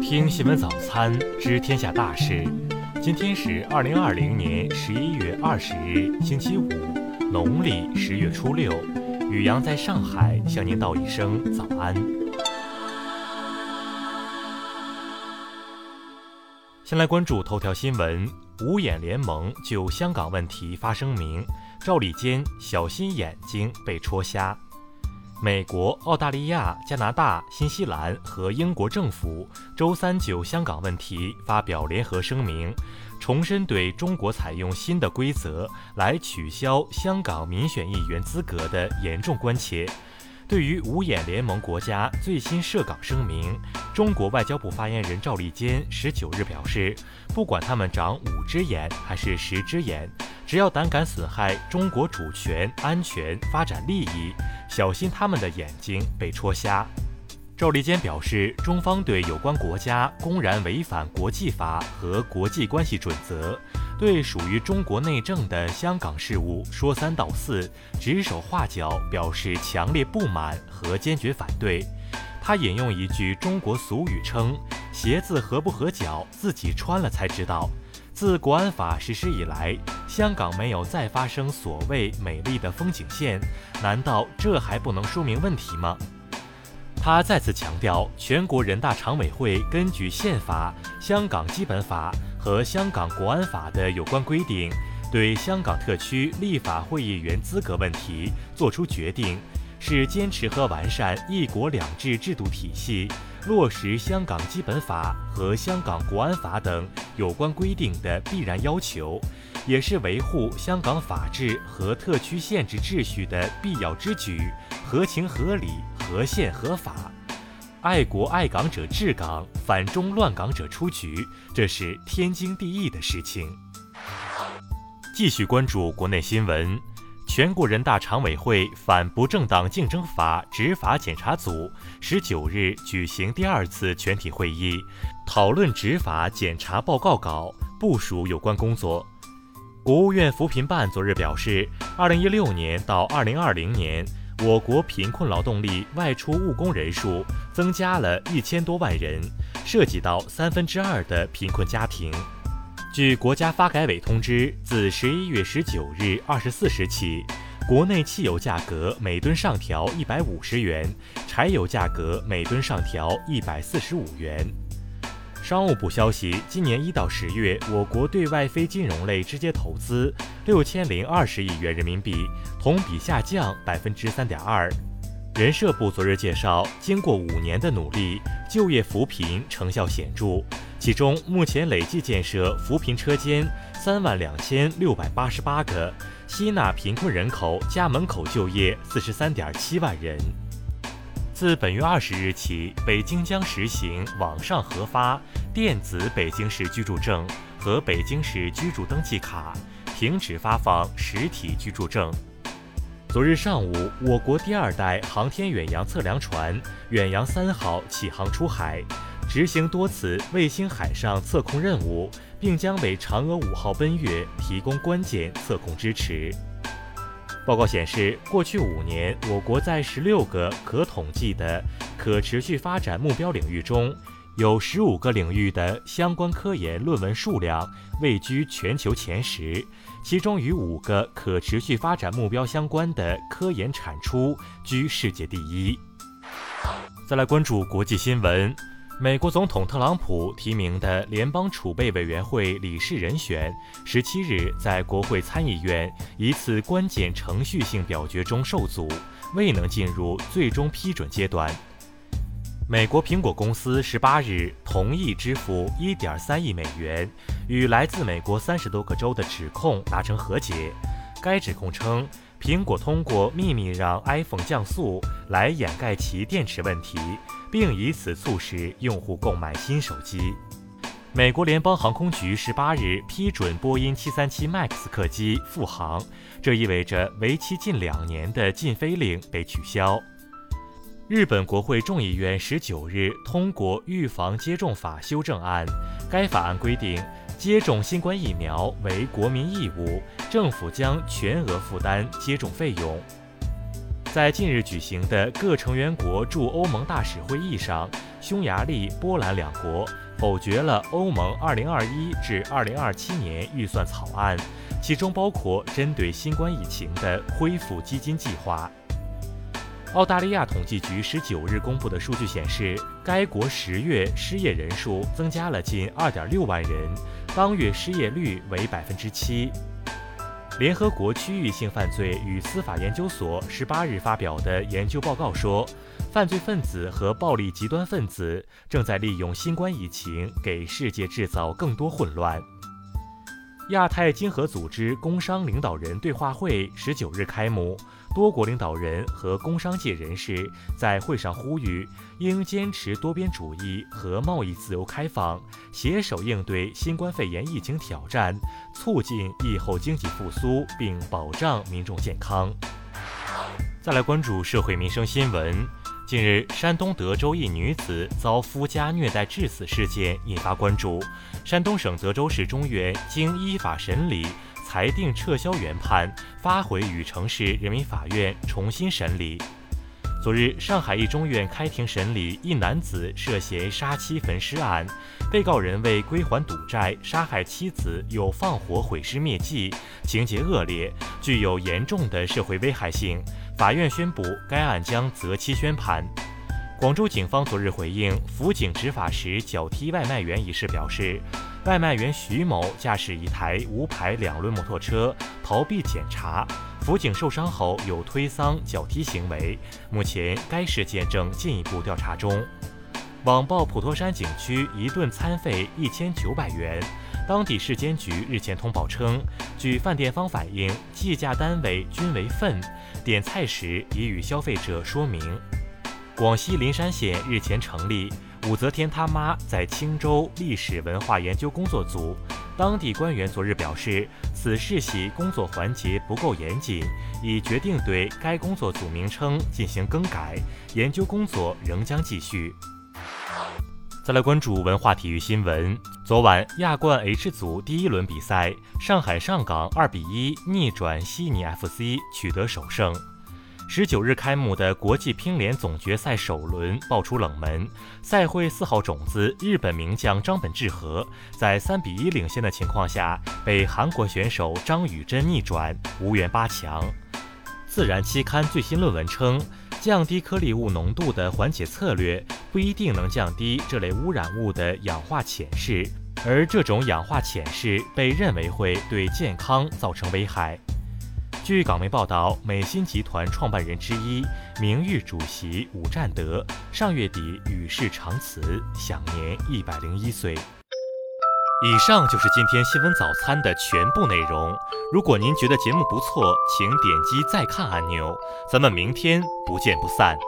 听新闻早餐，知天下大事。今天是二零二零年十一月二十日，星期五，农历十月初六。雨阳在上海向您道一声早安。先来关注头条新闻：五眼联盟就香港问题发声明，赵立坚小心眼睛被戳瞎。美国、澳大利亚、加拿大、新西兰和英国政府周三就香港问题发表联合声明，重申对中国采用新的规则来取消香港民选议员资格的严重关切。对于五眼联盟国家最新涉港声明，中国外交部发言人赵立坚十九日表示，不管他们长五只眼还是十只眼，只要胆敢损害中国主权、安全、发展利益。小心他们的眼睛被戳瞎。赵立坚表示，中方对有关国家公然违反国际法和国际关系准则，对属于中国内政的香港事务说三道四、指手画脚，表示强烈不满和坚决反对。他引用一句中国俗语称：“鞋子合不合脚，自己穿了才知道。”自国安法实施以来，香港没有再发生所谓美丽的风景线，难道这还不能说明问题吗？他再次强调，全国人大常委会根据宪法、香港基本法和香港国安法的有关规定，对香港特区立法会议员资格问题作出决定，是坚持和完善“一国两制”制度体系。落实香港基本法和香港国安法等有关规定的必然要求，也是维护香港法治和特区宪制秩序的必要之举，合情合理、合宪合法。爱国爱港者治港，反中乱港者出局，这是天经地义的事情。继续关注国内新闻。全国人大常委会反不正当竞争法执法检查组十九日举行第二次全体会议，讨论执法检查报告稿，部署有关工作。国务院扶贫办昨日表示，二零一六年到二零二零年，我国贫困劳动力外出务工人数增加了一千多万人，涉及到三分之二的贫困家庭。据国家发改委通知，自十一月十九日二十四时起，国内汽油价格每吨上调一百五十元，柴油价格每吨上调一百四十五元。商务部消息，今年一到十月，我国对外非金融类直接投资六千零二十亿元人民币，同比下降百分之三点二。人社部昨日介绍，经过五年的努力，就业扶贫成效显著。其中，目前累计建设扶贫车间三万两千六百八十八个，吸纳贫困人口家门口就业四十三点七万人。自本月二十日起，北京将实行网上核发电子北京市居住证和北京市居住登记卡，停止发放实体居住证。昨日上午，我国第二代航天远洋测量船“远洋三号”启航出海。执行多次卫星海上测控任务，并将为嫦娥五号奔月提供关键测控支持。报告显示，过去五年，我国在十六个可统计的可持续发展目标领域中，有十五个领域的相关科研论文数量位居全球前十，其中与五个可持续发展目标相关的科研产出居世界第一。再来关注国际新闻。美国总统特朗普提名的联邦储备委员会理事人选，十七日在国会参议院一次关键程序性表决中受阻，未能进入最终批准阶段。美国苹果公司十八日同意支付一点三亿美元，与来自美国三十多个州的指控达成和解。该指控称，苹果通过秘密让 iPhone 降速来掩盖其电池问题。并以此促使用户购买新手机。美国联邦航空局十八日批准波音七三七 MAX 客机复航，这意味着为期近两年的禁飞令被取消。日本国会众议院十九日通过预防接种法修正案，该法案规定，接种新冠疫苗为国民义务，政府将全额负担接种费用。在近日举行的各成员国驻欧盟大使会议上，匈牙利、波兰两国否决了欧盟2021至2027年预算草案，其中包括针对新冠疫情的恢复基金计划。澳大利亚统计局十九日公布的数据显示，该国十月失业人数增加了近2.6万人，当月失业率为百分之七。联合国区域性犯罪与司法研究所十八日发表的研究报告说，犯罪分子和暴力极端分子正在利用新冠疫情给世界制造更多混乱。亚太经合组织工商领导人对话会十九日开幕，多国领导人和工商界人士在会上呼吁，应坚持多边主义和贸易自由开放，携手应对新冠肺炎疫情挑战。促进疫后经济复苏，并保障民众健康。再来关注社会民生新闻。近日，山东德州一女子遭夫家虐待致死事件引发关注。山东省德州市中院经依法审理，裁定撤销原判，发回禹城市人民法院重新审理。昨日，上海一中院开庭审理一男子涉嫌杀妻焚尸案，被告人为归还赌债杀害妻子，又放火毁尸灭迹，情节恶劣，具有严重的社会危害性。法院宣布该案将择期宣判。广州警方昨日回应辅警执法时脚踢外卖员一事表示，外卖员徐某驾驶一台无牌两轮摩托车逃避检查。辅警受伤后有推搡、脚踢行为，目前该事件正进一步调查中。网曝普陀山景区一顿餐费一千九百元，当地市监局日前通报称，据饭店方反映，计价单位均为份，点菜时已与消费者说明。广西灵山县日前成立武则天他妈在青州历史文化研究工作组。当地官员昨日表示，此事系工作环节不够严谨，已决定对该工作组名称进行更改，研究工作仍将继续。再来关注文化体育新闻，昨晚亚冠 H 组第一轮比赛，上海上港二比一逆转悉尼 FC，取得首胜。十九日开幕的国际乒联总决赛首轮爆出冷门，赛会四号种子日本名将张本智和在三比一领先的情况下，被韩国选手张宇珍逆转，无缘八强。自然期刊最新论文称，降低颗粒物浓度的缓解策略不一定能降低这类污染物的氧化潜势，而这种氧化潜势被认为会对健康造成危害。据港媒报道，美新集团创办人之一、名誉主席伍占德上月底与世长辞，享年一百零一岁。以上就是今天新闻早餐的全部内容。如果您觉得节目不错，请点击再看按钮。咱们明天不见不散。